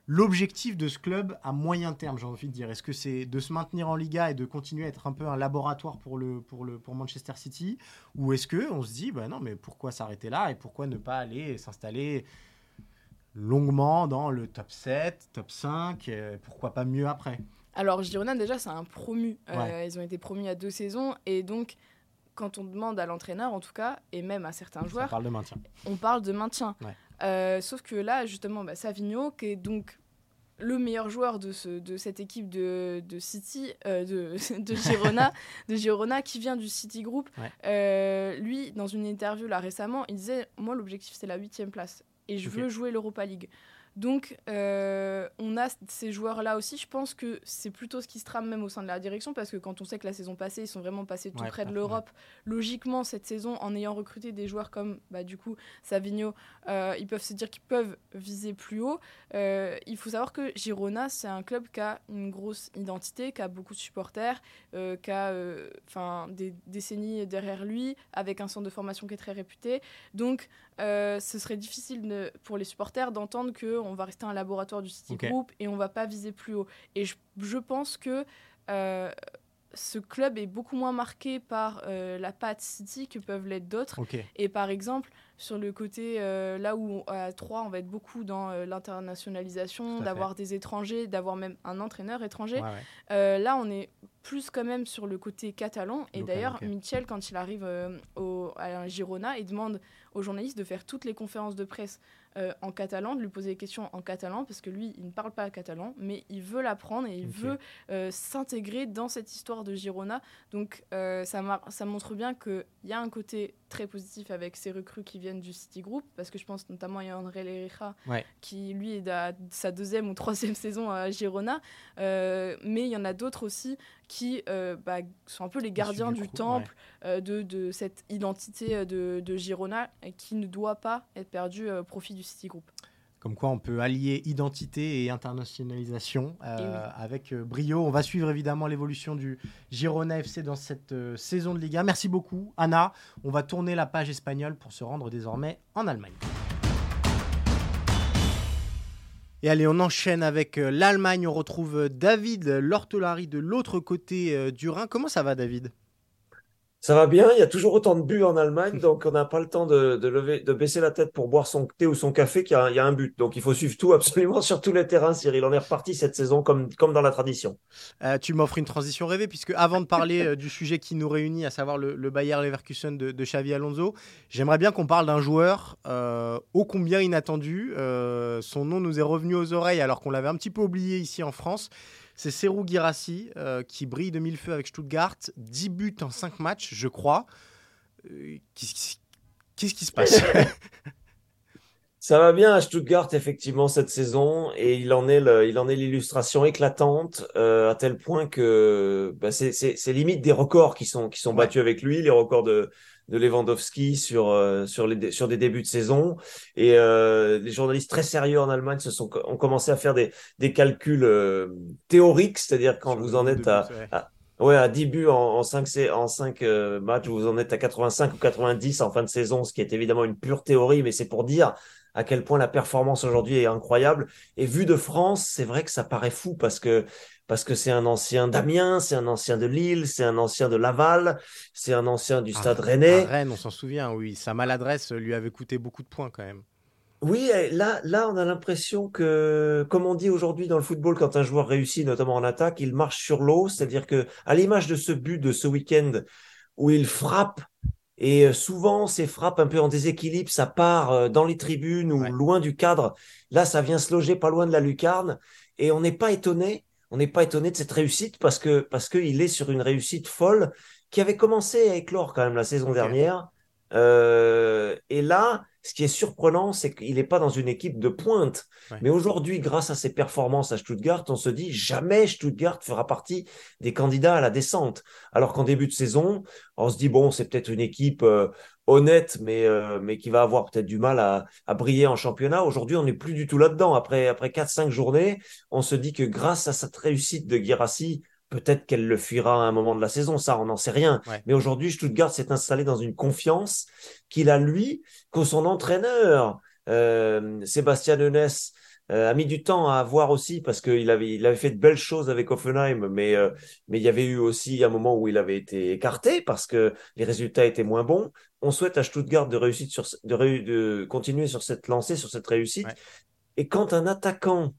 l'objectif de ce club à moyen terme, j'ai envie de dire Est-ce que c'est de se maintenir en Liga et de continuer à être un peu un laboratoire pour, le, pour, le, pour Manchester City? Ou est-ce que on se dit, bah non, mais pourquoi s'arrêter là et pourquoi ne pas aller s'installer longuement dans le top 7, top 5 Pourquoi pas mieux après? Alors, Girona, déjà, c'est un promu. Euh, ils ont été promus à deux saisons et donc quand on demande à l'entraîneur, en tout cas, et même à certains joueurs, on parle de maintien. On parle de maintien. Euh, sauf que là, justement, bah, Savigno, qui est donc le meilleur joueur de, ce, de cette équipe de, de City, euh, de, [LAUGHS] de, Girona, [LAUGHS] de Girona, qui vient du City Group, euh, lui, dans une interview là récemment, il disait Moi, l'objectif, c'est la huitième place. Et je veux jouer l'Europa League. Donc, euh, on a ces joueurs-là aussi. Je pense que c'est plutôt ce qui se trame même au sein de la direction, parce que quand on sait que la saison passée, ils sont vraiment passés tout près de l'Europe, logiquement, cette saison, en ayant recruté des joueurs comme, bah, du coup, Savigno, euh, ils peuvent se dire qu'ils peuvent viser plus haut. Euh, il faut savoir que Girona, c'est un club qui a une grosse identité, qui a beaucoup de supporters, qui a des décennies derrière lui, avec un centre de formation qui est très réputé. Donc, ce serait difficile pour les supporters d'entendre que on va rester un laboratoire du City Group et on va pas viser plus haut. Et je, pense que euh, ce club est beaucoup moins marqué par euh, la patte City que peuvent l'être d'autres. Et par exemple, sur le côté, euh, là où à 3, on va être beaucoup dans l'internationalisation, d'avoir des étrangers, d'avoir même un entraîneur étranger. là, on est plus quand même sur le côté catalan. Et d'ailleurs, Michel, quand il arrive au, à Girona, il demande aux journalistes de faire toutes les conférences de presse euh, en catalan, de lui poser des questions en catalan, parce que lui, il ne parle pas catalan, mais il veut l'apprendre et il veut euh, s'intégrer dans cette histoire de Girona. Donc euh, ça, ça montre bien qu'il y a un côté très positif avec ces recrues qui viennent du City Group, parce que je pense notamment à André Lerija, qui lui est à sa deuxième ou troisième [LAUGHS] saison à Girona, mais il y en a d'autres aussi qui bah, sont un peu les gardiens du, temple de, de, cette identité de, de Girona qui ne doit pas être perdue au profit du City Group. Comme quoi on peut allier identité et internationalisation euh, avec euh, brio. On va suivre évidemment l'évolution du Girona FC dans cette euh, saison de Liga. Merci beaucoup Anna. On va tourner la page espagnole pour se rendre désormais en Allemagne. Et allez, on enchaîne avec l'Allemagne. On retrouve David Lortolari de l'autre côté du Rhin. Comment ça va David? Ça va bien, il y a toujours autant de buts en Allemagne, donc on n'a pas le temps de, lever, de baisser la tête pour boire son thé ou son café, qu'il y, a un but. Donc il faut suivre tout [LAUGHS] absolument sur tous les terrains, Cyril. On est reparti cette saison comme, comme dans la tradition. Euh, tu m'offres une transition rêvée, puisque avant de parler euh, du sujet qui nous réunit, à savoir le, Bayer Leverkusen de, de Xavi Alonso, j'aimerais bien qu'on parle d'un joueur euh, ô combien inattendu. son nom nous est revenu aux oreilles alors qu'on l'avait un petit peu oublié ici en France. C'est Serou Girassi euh, qui brille de mille feux avec Stuttgart. 10 buts en 5 matchs, je crois. Euh, qu'est-ce qui se passe? [LAUGHS] Ça va bien à Stuttgart effectivement cette saison et il en est il en est l'illustration éclatante euh, à tel point que bah, c'est limite des records qui sont qui sont battus avec lui, les records de de Lewandowski sur euh, sur les sur des débuts de saison. Et euh, les journalistes très sérieux en Allemagne se sont ont commencé à faire des des calculs euh, théoriques, c'est-à-dire quand vous en êtes à, ouais. à 10 buts en, en 5 en 5 matchs, vous en êtes à 85 ou 90 en fin de saison, ce qui est évidemment une pure théorie mais c'est pour dire à quel point la performance aujourd'hui est incroyable et vu de France, c'est vrai que ça paraît fou parce que parce que c'est un ancien d'Amiens, c'est un ancien de Lille, c'est un ancien de Laval, c'est un ancien du Stade Rennais. Rennes, on s'en souvient, oui. Sa maladresse lui avait coûté beaucoup de points quand même. Oui, là, là, on a l'impression que, comme on dit aujourd'hui dans le football, quand un joueur réussit, notamment en attaque, il marche sur l'eau. C'est-à-dire que, à l'image de ce but de ce week-end où il frappe et euh, souvent, ces frappes un peu en déséquilibre, ça part euh, dans les tribunes ou loin du cadre. Là, ça vient se loger pas loin de la lucarne. Et on n'est pas étonné. On n'est pas étonné de cette réussite parce que parce qu'il est sur une réussite folle qui avait commencé à éclore quand même la saison dernière. Euh, et là, ce qui est surprenant, c'est qu'il n'est pas dans une équipe de pointe. Mais aujourd'hui, grâce à ses performances à Stuttgart, on se dit jamais Stuttgart fera partie des candidats à la descente. Alors qu'en début de saison, on se dit bon, c'est peut-être une équipe euh, honnête, mais, euh, mais qui va avoir peut-être du mal à, à briller en championnat. Aujourd'hui, on n'est plus du tout là-dedans. Après, après 4-5 journées, on se dit que grâce à cette réussite de Girassi, Peut-être qu'elle le fuira à un moment de la saison, ça, on n'en sait rien. Mais aujourd'hui, Stuttgart s'est installé dans une confiance qu'il a, lui, que son entraîneur, euh, Sébastien Nunes, euh, a mis du temps à avoir aussi parce qu'il avait, il avait fait de belles choses avec Offenheim, mais, euh, mais il y avait eu aussi un moment où il avait été écarté parce que les résultats étaient moins bons. On souhaite à Stuttgart de, réussir sur, de, de continuer sur cette lancée, sur cette réussite. Et quand un attaquant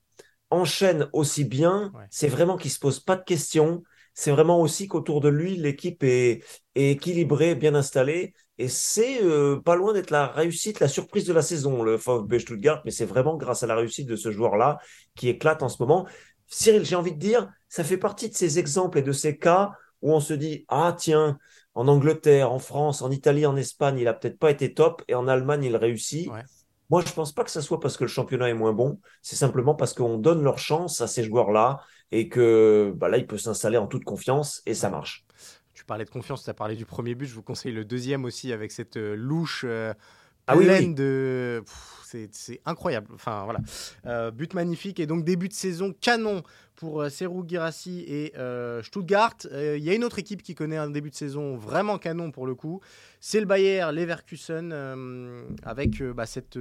enchaîne aussi bien, c'est vraiment qu'il se pose pas de questions. C'est vraiment aussi qu'autour de lui, l'équipe est, équilibrée, bien installée. Et c'est euh, pas loin d'être la réussite, la surprise de la saison, le VfB Stuttgart. Mais c'est vraiment grâce à la réussite de ce joueur-là qui éclate en ce moment. Cyril, j'ai envie de dire, ça fait partie de ces exemples et de ces cas où on se dit, ah tiens, en Angleterre, en France, en Italie, en Espagne, il a peut-être pas été top, et en Allemagne, il réussit. Moi, je ne pense pas que ce soit parce que le championnat est moins bon. C'est simplement parce qu'on donne leur chance à ces joueurs-là et que bah, là, il peut s'installer en toute confiance et ça marche. Tu parlais de confiance, tu as parlé du premier but. Je vous conseille le deuxième aussi avec cette euh, louche. Euh, ah pleine de. C'est incroyable. Enfin, voilà. Euh, but magnifique. Et donc, début de saison canon pour euh, Serou Girassi et euh, Stuttgart. Il y a une autre équipe qui connaît un début de saison vraiment canon pour le coup. C'est le Bayer Leverkusen avec bah, cette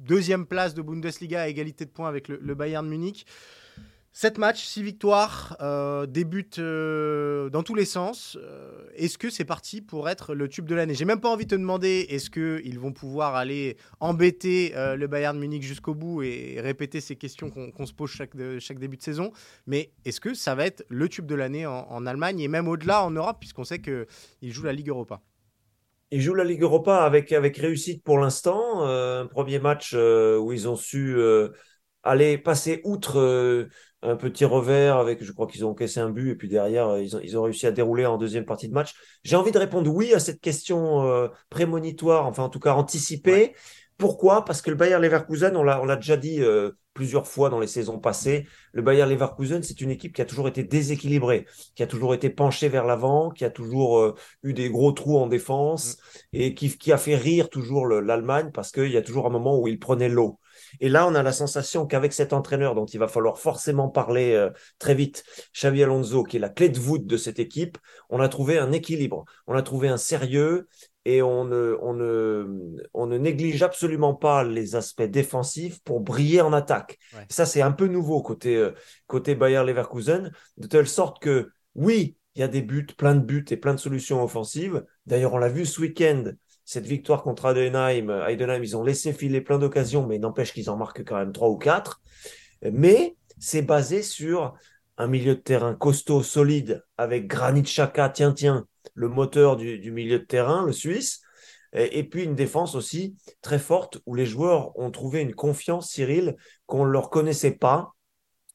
deuxième place de Bundesliga à égalité de points avec le, le Bayern Munich. 7 matchs, 6 victoires, euh, euh, dans tous les sens. Euh, est-ce que c'est parti pour être le tube de l'année? J'ai même pas envie de te demander est-ce qu'ils vont pouvoir aller embêter le Bayern Munich jusqu'au bout et répéter ces questions qu'on se pose chaque, début de saison? Mais est-ce que ça va être le tube de l'année en, Allemagne et même au-delà en Europe, puisqu'on sait qu'ils jouent la Ligue Europa? Ils jouent la Ligue Europa avec, avec réussite pour l'instant. un premier match où ils ont su aller passer outre un petit revers avec, je crois qu'ils ont encaissé un but et puis derrière, euh, ils ont, ils ont réussi à dérouler en deuxième partie de match. J'ai envie de répondre oui à cette question euh, prémonitoire, enfin en tout cas anticipée. Pourquoi? Parce que le Bayer Leverkusen, on l'a, on l'a déjà dit euh, plusieurs fois dans les saisons passées, le Bayer Leverkusen, c'est une équipe qui a toujours été déséquilibrée, qui a toujours été penchée vers l'avant, qui a toujours eu des gros trous en défense mm. et qui, qui a fait rire toujours l'Allemagne parce qu'il y a toujours un moment où il prenait l'eau. Et là, on a la sensation qu'avec cet entraîneur dont il va falloir forcément parler euh, très vite, Xavi Alonso, qui est la clé de voûte de cette équipe, on a trouvé un équilibre, on a trouvé un sérieux et on ne, on ne, on ne néglige absolument pas les aspects défensifs pour briller en attaque. Ça, c'est un peu nouveau côté, euh, côté Bayer Leverkusen, de telle sorte que, oui, il y a des buts, plein de buts et plein de solutions offensives. D'ailleurs, on l'a vu ce week-end cette victoire contre Heidenheim, euh, Heidenheim, ils ont laissé filer plein d'occasions, mais n'empêche qu'ils en marquent quand même trois ou quatre. Mais c'est basé sur un milieu de terrain costaud, solide, avec Granit Xhaka, tiens, tiens, le moteur du, milieu de terrain, le Suisse. Et, puis une défense aussi très forte où les joueurs ont trouvé une confiance, Cyril, qu'on ne leur connaissait pas.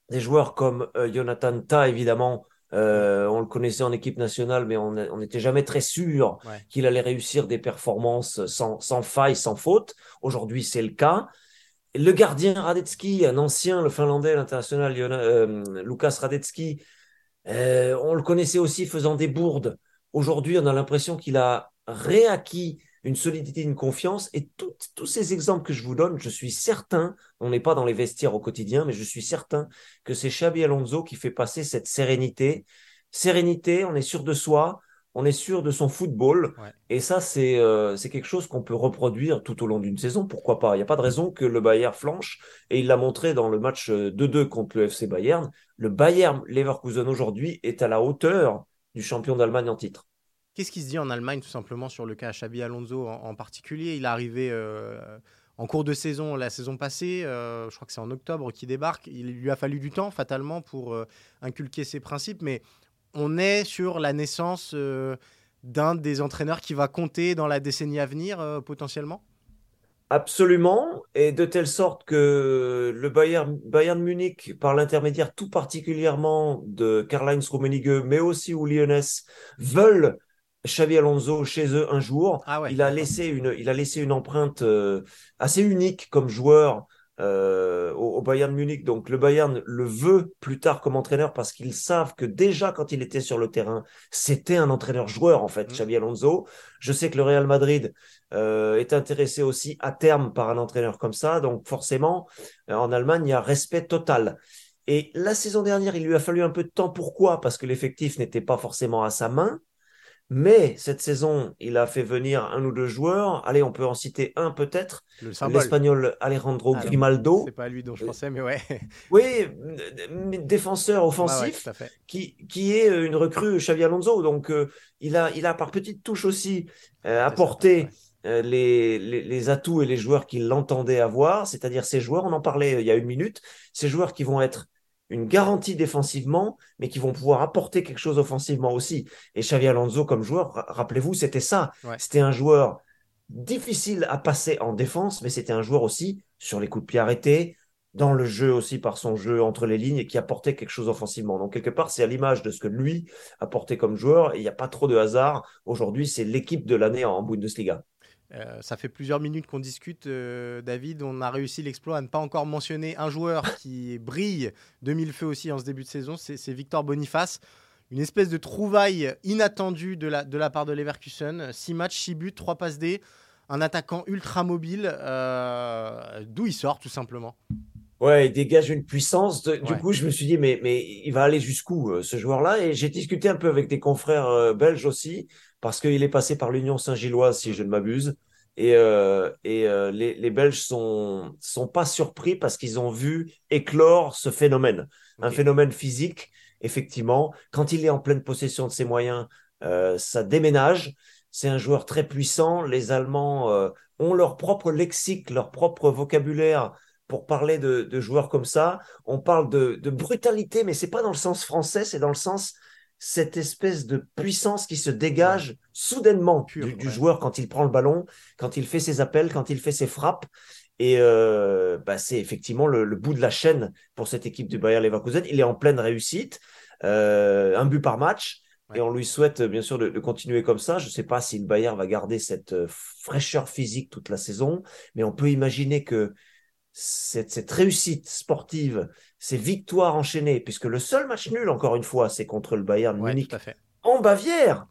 Des joueurs comme euh, Jonathan Ta, évidemment, euh, on le connaissait en équipe nationale, mais on n'était jamais très sûr qu'il allait réussir des performances sans, sans faille, sans faute. Aujourd'hui, c'est le cas. Le gardien Radetzky, un ancien, le finlandais, l'international euh, Lucas Radetzky, euh, on le connaissait aussi faisant des bourdes. Aujourd'hui, on a l'impression qu'il a réacquis une solidité, une confiance. Et tous ces exemples que je vous donne, je suis certain, on n'est pas dans les vestiaires au quotidien, mais je suis certain que c'est Xabi Alonso qui fait passer cette sérénité. Sérénité, on est sûr de soi, on est sûr de son football. Et ça, euh, c'est quelque chose qu'on peut reproduire tout au long d'une saison. Pourquoi pas? Il n'y a pas de raison que le Bayern flanche. Et il l'a montré dans le match 2-2 euh, contre le FC Bayern. Le Bayern Leverkusen aujourd'hui est à la hauteur du champion d'Allemagne en titre. Qu'est-ce qui se dit en Allemagne tout simplement sur le cas Xabi Alonso en, particulier? Il est arrivé euh, en cours de saison, la saison passée, je crois que c'est en octobre qui débarque, il lui a fallu du temps fatalement pour inculquer ses principes, mais on est sur la naissance d'un des entraîneurs qui va compter dans la décennie à venir potentiellement? Absolument, et de telle sorte que le Bayern, Bayern Munich, par l'intermédiaire tout particulièrement de Karl-Heinz Rummenigge, mais aussi ou Lyonnais, veulent Xavi Alonso chez eux un jour. Ah il, a laissé une, il a laissé une empreinte euh, assez unique comme joueur euh, au, Bayern Munich. Donc le Bayern le veut plus tard comme entraîneur parce qu'ils savent que déjà quand il était sur le terrain, c'était un entraîneur-joueur en fait, mmh. Xavi Alonso. Je sais que le Real Madrid euh, est intéressé aussi à terme par un entraîneur comme ça. Donc forcément, euh, en Allemagne, il y a respect total. Et la saison dernière, il lui a fallu un peu de temps. Pourquoi? Parce que l'effectif n'était pas forcément à sa main. Mais cette saison, il a fait venir un ou deux joueurs. Allez, on peut en citer un peut-être. L'espagnol Alejandro ah, Grimaldo. C'est pas lui dont je pensais, mais ouais. [LAUGHS] Oui, défenseur offensif qui, qui est une recrue Xavi Alonso. Donc, euh, il, a, il a par petite touche aussi apporté euh, les, les, atouts et les joueurs qu'il l'entendait avoir, c'est-à-dire ces joueurs, on en parlait euh, il y a une minute, ces joueurs qui vont être une garantie défensivement, mais qui vont pouvoir apporter quelque chose offensivement aussi. Et Xavi Alonso comme joueur, rappelez-vous, c'était ça. C'était un joueur difficile à passer en défense, mais c'était un joueur aussi sur les coups de pied arrêtés, dans le jeu aussi par son jeu entre les lignes et qui apportait quelque chose offensivement. Donc quelque part, c'est à l'image de ce que lui apportait comme joueur et il n'y a pas trop de hasard. Aujourd'hui, c'est l'équipe de l'année en Bundesliga. Euh, ça fait plusieurs minutes qu'on discute, euh, David. On a réussi l'exploit à ne pas encore mentionner un joueur [LAUGHS] qui brille de mille feux aussi en ce début de saison, c'est Victor Boniface. Une espèce de trouvaille inattendue de la, de la part de Leverkusen. 6 matchs, 6 buts, 3 passes D. Un attaquant ultra mobile. Euh, d'où il sort, tout simplement Ouais, il dégage une puissance. Du coup, je me suis dit, mais, mais il va aller jusqu'où, ce joueur-là? Et j'ai discuté un peu avec des confrères belges aussi parce qu'il est passé par l'Union Saint-Gilloise, si je ne m'abuse. Et, euh, et euh, les, les, Belges sont, sont pas surpris parce qu'ils ont vu éclore ce phénomène. Un phénomène physique, effectivement. Quand il est en pleine possession de ses moyens, euh, ça déménage. C'est un joueur très puissant. Les Allemands euh, ont leur propre lexique, leur propre vocabulaire pour parler de, de joueurs comme ça. On parle de, de brutalité, mais c'est pas dans le sens français, c'est dans le sens cette espèce de puissance qui se dégage soudainement du, joueur quand il prend le ballon, quand il fait ses appels, quand il fait ses frappes. Et euh, bah, c'est effectivement le, bout de la chaîne pour cette équipe du Bayer Leverkusen. Il est en pleine réussite, euh, un but par match. Et on lui souhaite bien sûr de, continuer comme ça. Je ne sais pas si le Bayern va garder cette euh, fraîcheur physique toute la saison, mais on peut imaginer que cette, cette réussite sportive, ces victoires enchaînées, puisque le seul match nul, encore une fois, c'est contre le Bayern Munich en Bavière.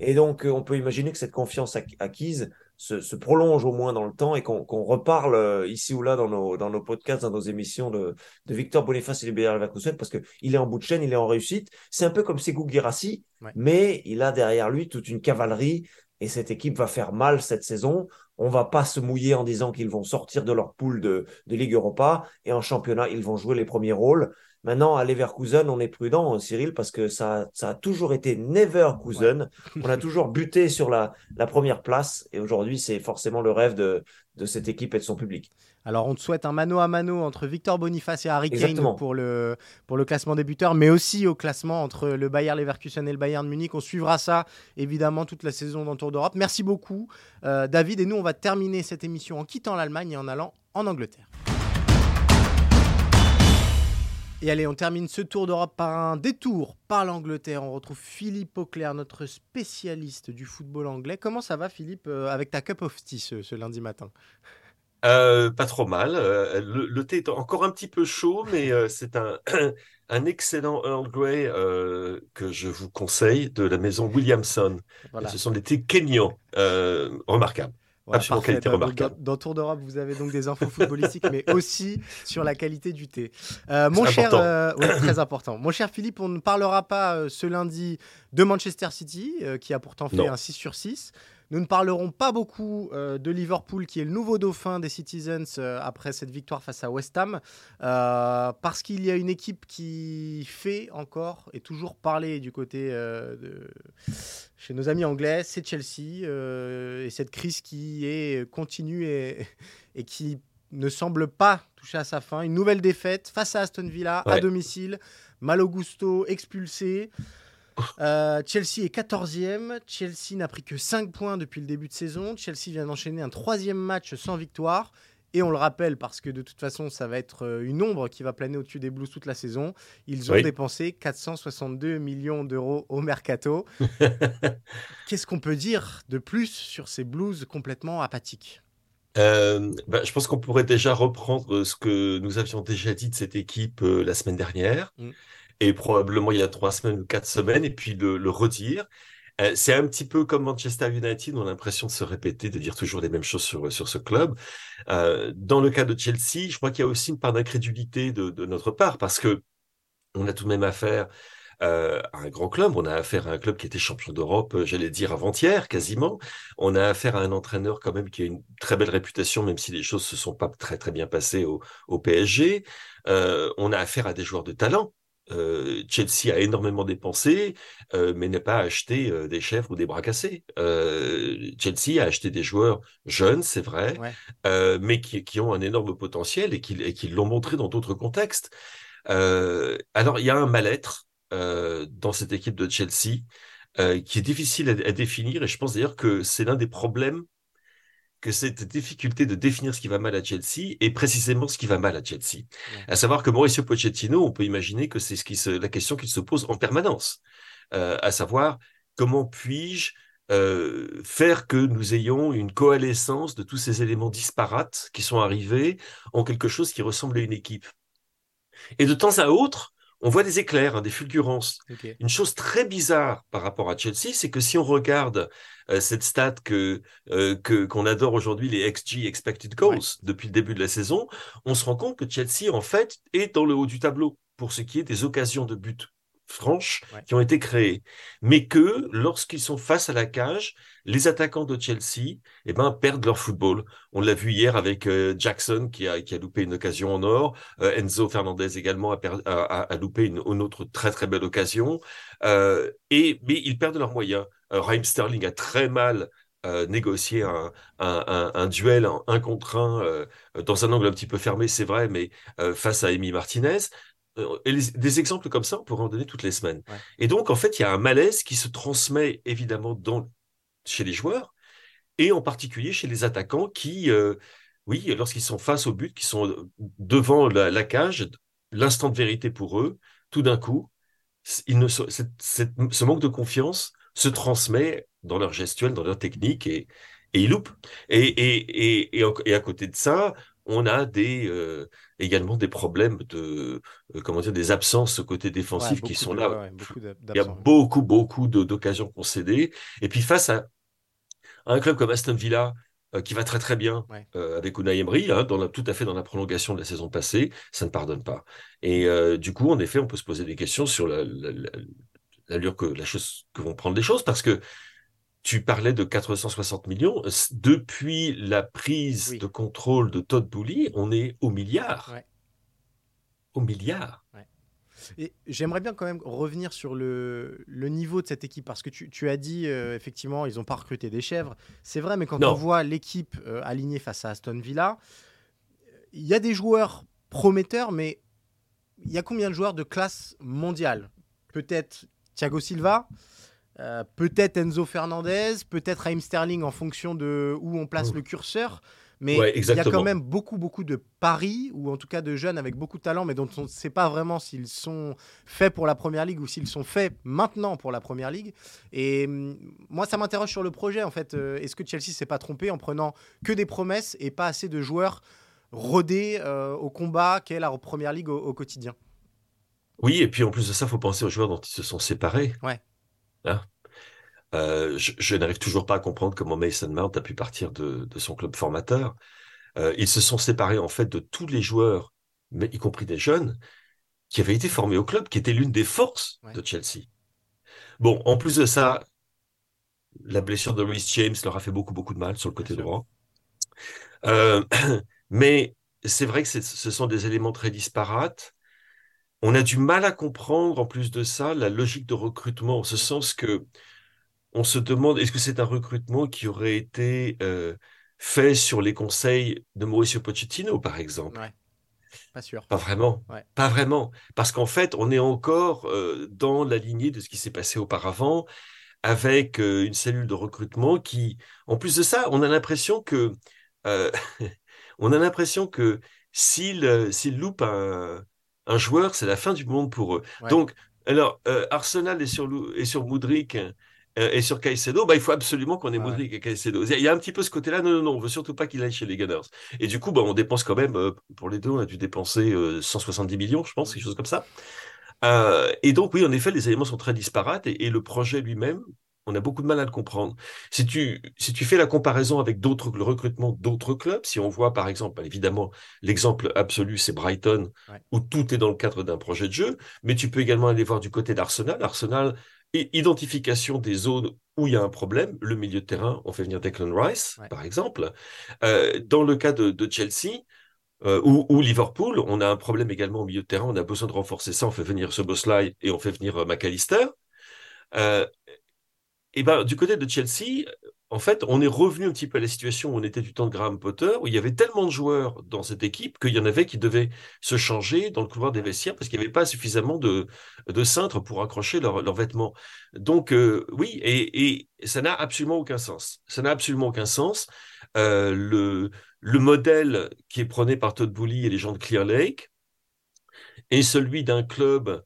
Et donc, euh, on peut imaginer que cette confiance acquise se, prolonge au moins dans le temps et qu'on reparle euh, ici ou là dans nos, dans nos podcasts, dans nos émissions de, de Victor Boniface et du Bayern Leverkusen, parce qu'il est en bout de chaîne, il est en réussite. C'est un peu comme Sekou Girassi, mais il a derrière lui toute une cavalerie et cette équipe va faire mal cette saison. On va pas se mouiller en disant qu'ils vont sortir de leur poule de, Ligue Europa et en championnat, ils vont jouer les premiers rôles. Maintenant, à Leverkusen, on est prudent, Cyril, parce que ça, ça a toujours été Neverkusen. On a toujours buté sur la, la première place et aujourd'hui, c'est forcément le rêve de, de cette équipe et de son public. Alors, on te souhaite un mano à mano entre Victor Boniface et Harry Kane pour le, pour le classement des buteurs, mais aussi au classement entre le Bayern Leverkusen et le Bayern Munich. On suivra ça évidemment toute la saison dans le Tour d'Europe. Merci beaucoup, euh, David. Et nous, on va terminer cette émission en quittant l'Allemagne et en allant en Angleterre. Et allez, on termine ce tour d'Europe par un détour par l'Angleterre. On retrouve Philippe Auclair, notre spécialiste du football anglais. Comment ça va, Philippe, euh, avec ta cup of tea ce lundi matin? Euh, pas trop mal. Euh, le, thé est encore un petit peu chaud, mais euh, c'est un, [CLEARS THROAT] un excellent Earl Grey que je vous conseille de la maison Williamson. Ce sont des thés kenyans remarquables. Absolument qualité remarquable. Dans, Tour d'Europe, vous avez donc des infos footballistiques, mais aussi sur la qualité du thé. mon cher, [CLEARS THROAT] très important. Mon cher Philippe, on ne parlera pas ce lundi de Manchester City, qui a pourtant fait un 6 sur 6. Nous ne parlerons pas beaucoup euh, de Liverpool, qui est le nouveau dauphin des Citizens euh, après cette victoire face à West Ham, euh, parce qu'il y a une équipe qui fait encore et toujours parler du côté de chez nos amis anglais, c'est Chelsea, et cette crise qui est continue et, [LAUGHS] et, qui ne semble pas toucher à sa fin. Une nouvelle défaite face à Aston Villa à domicile, Malo Gusto expulsé. Euh, Chelsea est 14e. Chelsea n'a pris que 5 points depuis le début de saison. Chelsea vient d'enchaîner un troisième match sans victoire. Et on le rappelle parce que de toute façon, ça va être euh, une ombre qui va planer au-dessus des Blues toute la saison. Ils ont dépensé 462 millions d'euros au mercato. [LAUGHS] Qu'est-ce qu'on peut dire de plus sur ces Blues complètement apathiques? Euh, bah, je pense qu'on pourrait déjà reprendre ce que nous avions déjà dit de cette équipe la semaine dernière. Mm et probablement il y a trois semaines ou quatre semaines, et puis le, le redire. Euh, c'est un petit peu comme Manchester United, on a l'impression de se répéter, de dire toujours les mêmes choses sur, sur ce club. Euh, dans le cas de Chelsea, je crois qu'il y a aussi une part d'incrédulité de, de, notre part, parce que on a tout de même affaire euh, à un grand club, on a affaire à un club qui était champion d'Europe, euh, j'allais dire avant-hier quasiment. On a affaire à un entraîneur quand même qui a une très belle réputation, même si les choses se sont pas très très bien passées au, PSG. On a affaire à des joueurs de talent. Euh, Chelsea a énormément dépensé, euh, mais n'a pas acheté euh, des chèvres ou des bras cassés. Chelsea a acheté des joueurs jeunes, c'est vrai, mais qui, ont un énorme potentiel et qui, l'ont montré dans d'autres contextes. alors, il y a un mal-être dans cette équipe de Chelsea qui est difficile à définir, et je pense d'ailleurs que c'est l'un des problèmes que cette difficulté de définir ce qui va mal à Chelsea est précisément ce qui va mal à Chelsea. À savoir que Mauricio Pochettino, on peut imaginer que c'est ce qui se, la question qu'il se pose en permanence, euh, à savoir comment puis-je euh, faire que nous ayons une coalescence de tous ces éléments disparates qui sont arrivés en quelque chose qui ressemble à une équipe? Et de temps à autre, on voit des éclairs, hein, des fulgurances. Une chose très bizarre par rapport à Chelsea, c'est que si on regarde euh, cette stat que euh, qu'on adore aujourd'hui, les XG expected goals depuis le début de la saison, on se rend compte que Chelsea en fait est dans le haut du tableau pour ce qui est des occasions de but franches qui ont été créées, mais que lorsqu'ils sont face à la cage, les attaquants de Chelsea eh ben, perdent leur football. On l'a vu hier avec euh, Jackson qui a, qui a loupé une occasion en or. Euh, Enzo Fernandez également a, a, a, loupé une, autre très très belle occasion. Euh, et, mais ils perdent leurs moyens. Raheem Sterling a très mal négocié un, un, un, duel un contre un dans un angle un petit peu fermé, c'est vrai, mais face à Amy Martinez. Et des exemples comme ça, on pourrait en donner toutes les semaines. Et donc, en fait, il y a un malaise qui se transmet évidemment dans chez les joueurs, et en particulier chez les attaquants qui, euh, oui, lorsqu'ils sont face au but, qui sont devant la, cage, l'instant de vérité pour eux, tout d'un coup, ils ne, ce manque de confiance se transmet dans leur gestuelle, dans leur technique, et, et ils loupent. Et, et, et, et, à côté de ça, on a des, euh, également des problèmes de, euh, comment dire, des absences côté défensif qui sont là. Il y a beaucoup, beaucoup d'occasions concédées. Et puis face à, un club comme Aston Villa, euh, qui va très très bien avec Unai Emery, hein, dans tout à fait dans la prolongation de la saison passée, ça ne pardonne pas. Et du coup, en effet, on peut se poser des questions sur l'allure que la chose que vont prendre les choses, parce que tu parlais de 460 millions. Depuis la prise de contrôle de Todd Boehly, on est au milliard. Au milliard. Et j'aimerais bien quand même revenir sur le, le, niveau de cette équipe parce que tu, tu as dit euh, effectivement ils n'ont pas recruté des chèvres. C'est vrai, mais quand on voit l'équipe euh, alignée face à Aston Villa, il y a des joueurs prometteurs, mais il y a combien de joueurs de classe mondiale? Peut-être Thiago Silva, euh, peut-être Enzo Fernandez, peut-être Raheem Sterling en fonction de où on place le curseur. Mais il y a quand même beaucoup, beaucoup de paris, ou en tout cas de jeunes avec beaucoup de talent, mais dont on ne sait pas vraiment s'ils sont faits pour la Première Ligue ou s'ils sont faits maintenant pour la Première Ligue. Et hum, moi, ça m'interroge sur le projet, en fait. Euh, est-ce que Chelsea s'est pas trompé en prenant que des promesses et pas assez de joueurs rodés euh, au combat qu'est la Première Ligue au, quotidien? Oui, et puis en plus de ça, il faut penser aux joueurs dont ils se sont séparés. Ouais. Hein? Euh, je, n'arrive toujours pas à comprendre comment Mason Mount a pu partir de, son club formateur. Euh, ils se sont séparés en fait de tous les joueurs, mais y compris des jeunes, qui avaient été formés au club, qui était l'une des forces de Chelsea. Bon, en plus de ça, la blessure de Louis James leur a fait beaucoup, beaucoup de mal sur le côté droit. Euh, [CLEARS THROAT] mais c'est vrai que ce sont des éléments très disparates. On a du mal à comprendre, en plus de ça, la logique de recrutement, en ce sens que on se demande, est-ce que c'est un recrutement qui aurait été euh, fait sur les conseils de Mauricio Pochettino, par exemple? Pas sûr. Pas vraiment. Pas vraiment. Parce qu'en fait, on est encore euh, dans la lignée de ce qui s'est passé auparavant, avec euh, une cellule de recrutement qui, en plus de ça, on a l'impression que, [LAUGHS] on a l'impression que s'il s'il loupe un, un joueur, c'est la fin du monde pour eux. Donc, alors, Arsenal est sur, est sur Moudric euh, et sur Caicedo, bah, il faut absolument qu'on ait Modric et Caicedo. Il y a un petit peu ce côté-là, non, non, non, on veut surtout pas qu'il aille chez les Gunners. Et du coup, bah, on dépense quand même, euh, pour les deux, on a dû dépenser 170 euh, millions, je pense, quelque chose comme ça. et donc, oui, en effet, les éléments sont très disparates et, le projet lui-même, on a beaucoup de mal à le comprendre. Si tu, si tu fais la comparaison avec d'autres le recrutement d'autres clubs, si on voit par exemple, bah, évidemment, l'exemple absolu, c'est Brighton, où tout est dans le cadre d'un projet de jeu, mais tu peux également aller voir du côté d'Arsenal. Arsenal, identification des zones où il y a un problème. Le milieu de terrain, on fait venir Declan Rice, par exemple. Euh, dans le cas de, Chelsea, euh, ou, Liverpool, on a un problème également au milieu de terrain, on a besoin de renforcer ça, on fait venir ce Bosley et on fait venir euh, McAllister. Et ben, du côté de Chelsea, en fait, on est revenu un petit peu à la situation où on était du temps de Graham Potter, où il y avait tellement de joueurs dans cette équipe qu'il y en avait qui devaient se changer dans le couloir des vestiaires parce qu'il n'y avait pas suffisamment de, de cintres pour accrocher leurs vêtements. Donc, euh, oui, et, ça n'a absolument aucun sens. Ça n'a absolument aucun sens. Euh, le, le modèle qui est prôné par Todd Boehly et les gens de Clear Lake est celui d'un club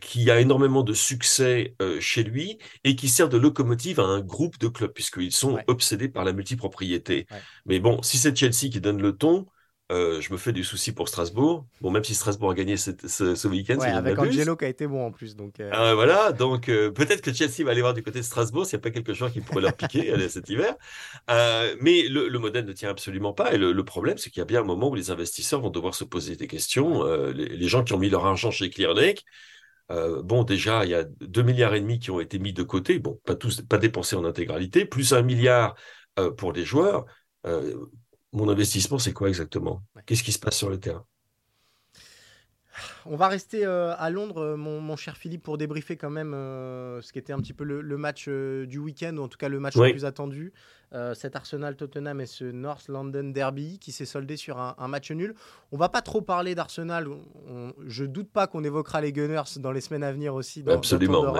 qui a énormément de succès euh, chez lui et qui sert de locomotive à un groupe de clubs, puisqu'ils sont obsédés par la multipropriété. Mais bon, si c'est Chelsea qui donne le ton, euh, je me fais du souci pour Strasbourg. Bon, même si Strasbourg a gagné ce, week-end, ouais, avec Angelo qui a été bon en plus. Donc euh. ah, voilà, donc euh, peut-être que Chelsea va aller voir du côté de Strasbourg s'il n'y a pas quelque chose qui pourrait leur piquer [LAUGHS] cet hiver. mais le, modèle ne tient absolument pas. Et le, problème, c'est qu'il y a bien un moment où les investisseurs vont devoir se poser des questions. Les, gens qui ont mis leur argent chez Clearlake, bon, déjà, il y a 2 milliards et demi qui ont été mis de côté. Bon, pas tous, pas dépensés en intégralité, plus un milliard pour les joueurs. Mon investissement, c'est quoi exactement? Qu'est-ce qui se passe sur le terrain? On va rester euh, à Londres, euh, mon, cher Philippe, pour débriefer quand même euh, ce qui était un petit peu le, match du week-end, ou en tout cas le match le plus attendu. cet Arsenal-Tottenham et ce North London Derby qui s'est soldé sur un, match nul. On va pas trop parler d'Arsenal. Je doute pas qu'on évoquera les Gunners dans les semaines à venir aussi. Dans, Absolument.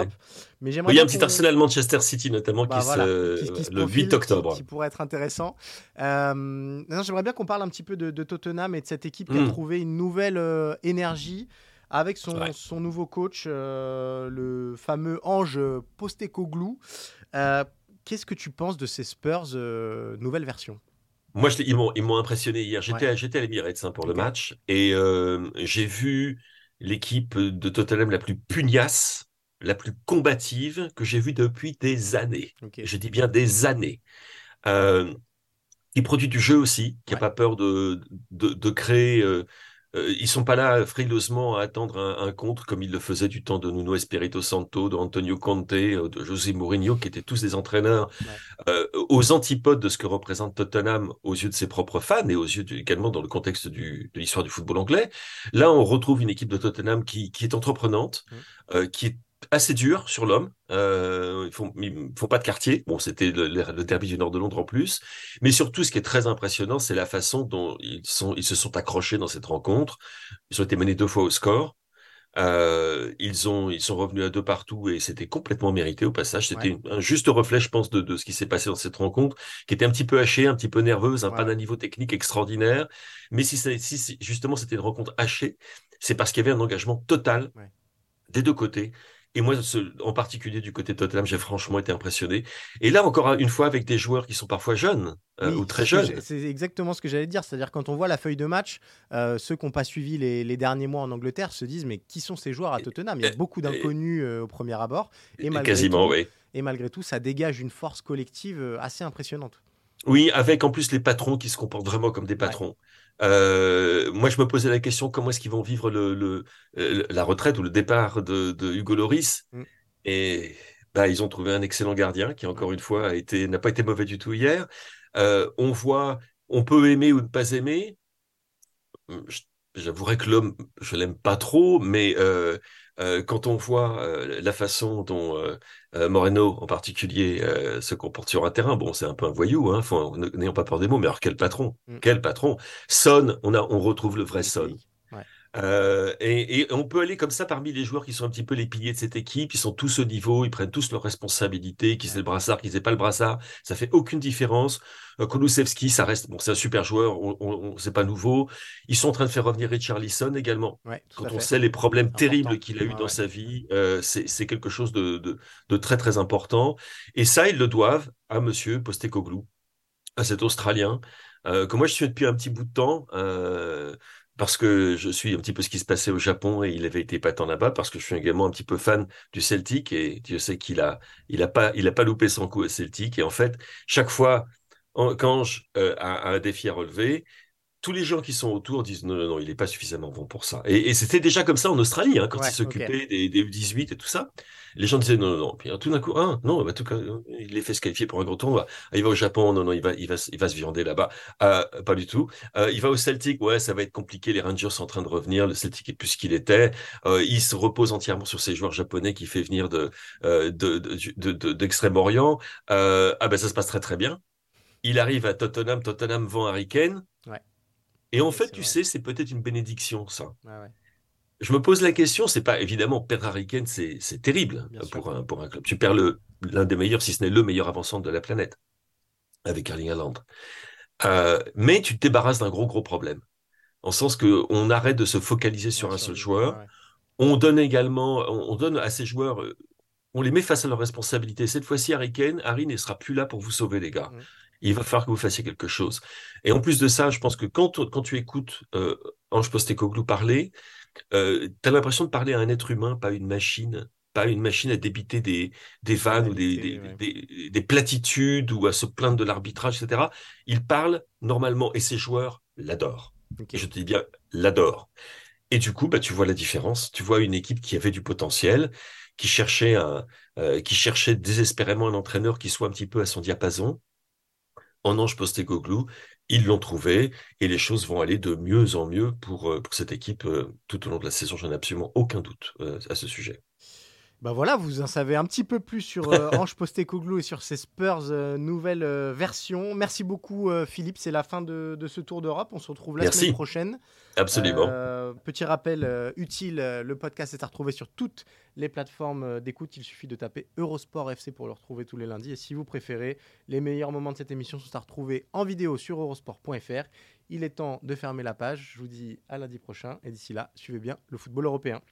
Mais il y a un petit Arsenal-Manchester City notamment bah qui se, le 8 octobre. Qui, pourrait être intéressant. J'aimerais bien qu'on parle un petit peu de, Tottenham et de cette équipe qui a hmm. trouvé une nouvelle énergie avec son, nouveau coach, euh, le fameux Ange Postecoglou. Euh, Qu'est-ce que tu penses de ces Spurs euh, nouvelle version? Moi, je, ils m'ont impressionné hier. J'étais à l'Emirates hein, pour le match et euh, j'ai vu l'équipe de Tottenham la plus pugnace, la plus combative que j'ai vue depuis des années. Je dis bien des années. qui produit du jeu aussi, qui n'a pas peur de, de, de créer euh, ils sont pas là frileusement à attendre un, contre comme ils le faisaient du temps de Nuno Espirito Santo, de Antonio Conte, euh, de José Mourinho, qui étaient tous des entraîneurs euh, aux antipodes de ce que représente Tottenham aux yeux de ses propres fans et aux yeux également dans le contexte du, de l'histoire du football anglais. Là, on retrouve une équipe de Tottenham qui, qui est entreprenante, mmh. qui est assez dur sur l'homme. Euh, ils font, ils font pas de quartier. Bon, c'était le, le, derby du nord de Londres en plus. Mais surtout, ce qui est très impressionnant, c'est la façon dont ils sont, ils se sont accrochés dans cette rencontre. Ils ont été menés deux fois au score. Euh, ils ont, ils sont revenus à deux partout et c'était complètement mérité au passage. C'était un juste reflet, je pense, de, de, ce qui s'est passé dans cette rencontre, qui était un petit peu hachée, un petit peu nerveuse, un pas d'un niveau technique extraordinaire. Mais si, si justement c'était une rencontre hachée, c'est parce qu'il y avait un engagement total des deux côtés et moi, en particulier du côté de Tottenham, j'ai franchement été impressionné. Et là, encore une fois, avec des joueurs qui sont parfois jeunes euh, ou très jeunes. C'est exactement ce que j'allais dire. C'est-à-dire, quand on voit la feuille de match, euh, ceux qui n'ont pas suivi les, derniers mois en Angleterre se disent Mais qui sont ces joueurs à Tottenham? Il y a beaucoup d'inconnus euh, au premier abord. Et, malgré quasiment, tout, oui. Et malgré tout, ça dégage une force collective assez impressionnante. Oui, avec en plus les patrons qui se comportent vraiment comme des patrons. Euh, moi, je me posais la question comment est-ce qu'ils vont vivre le, le, la retraite ou le départ de, de Hugo Loris. Mm. Et bah, ils ont trouvé un excellent gardien qui, encore une fois, a été, n'a pas été mauvais du tout hier. Euh, on voit, on peut aimer ou ne pas aimer. J'avouerais que l'homme, je l'aime pas trop, mais euh, euh, quand on voit la façon dont Moreno, en particulier, se comporte sur un terrain, bon, c'est un peu un voyou, hein, n'ayons pas peur des mots, mais alors quel patron, mm. quel patron? Son, on a, on retrouve le vrai Son. Euh, et, on peut aller comme ça parmi les joueurs qui sont un petit peu les piliers de cette équipe. Ils sont tous au niveau, ils prennent tous leurs responsabilités, qu'ils aient le brassard, qu'ils aient pas le brassard. Ça fait aucune différence. Euh, Kulusevski, ça reste, bon, c'est un super joueur, on, on, c'est pas nouveau. Ils sont en train de faire revenir Richarlison également. Quand on sait les problèmes terribles qu'il a eu dans sa vie, euh, c'est quelque chose de, de, de, très très important. Et ça, ils le doivent à Monsieur Postecoglou, à cet Australien. Euh, que moi je suis depuis un petit bout de temps. Euh, parce que je suis un petit peu ce qui se passait au Japon et il avait été épatant là-bas, parce que je suis également un petit peu fan du Celtic et Dieu sait qu'il a, il a pas, il a pas loupé son coup au Celtic. Et en fait, chaque fois, quand je, euh, a, un défi à relever, tous les gens qui sont autour disent non, non, non, il n'est pas suffisamment bon pour ça. Et, c'était déjà comme ça en Australie, hein, quand il s'occupait des, des 18 et tout ça. Les gens disaient non, non, non. Puis tout d'un coup, ah, non, bah, tout, il les fait se qualifier pour un grand tournoi. Ah, il va au Japon, non, non, il va, il va, il va se viander là-bas. Euh, pas du tout. Euh, il va au Celtic, ouais, ça va être compliqué. Les Rangers sont en train de revenir. Le Celtic est plus ce qu'il était. Euh, il se repose entièrement sur ses joueurs japonais qui fait venir de, euh, de, d'Extrême-Orient. Euh, ah ben ça se passe très très bien. Il arrive à Tottenham, Tottenham vend Harry Kane. Et en fait, tu sais, c'est peut-être une bénédiction, ça. Je me pose la question, c'est pas évidemment perdre Harry Kane, c'est terrible pour un, pour un club. Tu perds l'un des meilleurs, si ce n'est le meilleur avançant de la planète, avec Erling Haaland. Euh, mais tu te débarrasses d'un gros, gros problème. En sens qu'on arrête de se focaliser sur un seul joueur. On donne également, on, donne à ces joueurs, euh, on les met face à leurs responsabilités. Cette fois-ci, Harry Kane, Harry ne sera plus là pour vous sauver, les gars. Mmh il va falloir que vous fassiez quelque chose. Et en plus de ça, je pense que quand, quand tu écoutes euh, Ange Postecoglou parler, euh, tu as l'impression de parler à un être humain, pas une machine, pas une machine à débiter des, des vannes ou des, des, des, platitudes ou à se plaindre de l'arbitrage, etc. Il parle normalement et ses joueurs l'adorent. Et je te dis bien, l'adorent. Et du coup, bah, tu vois la différence. Tu vois une équipe qui avait du potentiel, qui cherchait, un, euh, qui cherchait désespérément un entraîneur qui soit un petit peu à son diapason en Ange Postecoglou, ils l'ont trouvé et les choses vont aller de mieux en mieux pour, euh, pour cette équipe euh, tout au long de la saison. Je n'ai absolument aucun doute euh, à ce sujet. Bah voilà, vous en savez un petit peu plus sur euh, [LAUGHS] Ange Postecoglou et sur ses Spurs euh, nouvelle euh, version. Merci beaucoup Philippe, c'est la fin de, ce tour d'Europe. On se retrouve la semaine prochaine. Absolument. petit rappel utile, le podcast est à retrouver sur toutes les plateformes d'écoute. Il suffit de taper Eurosport FC pour le retrouver tous les lundis. Et si vous préférez, les meilleurs moments de cette émission sont à retrouver en vidéo sur eurosport.fr. Il est temps de fermer la page. Je vous dis à lundi prochain et d'ici là, suivez bien le football européen.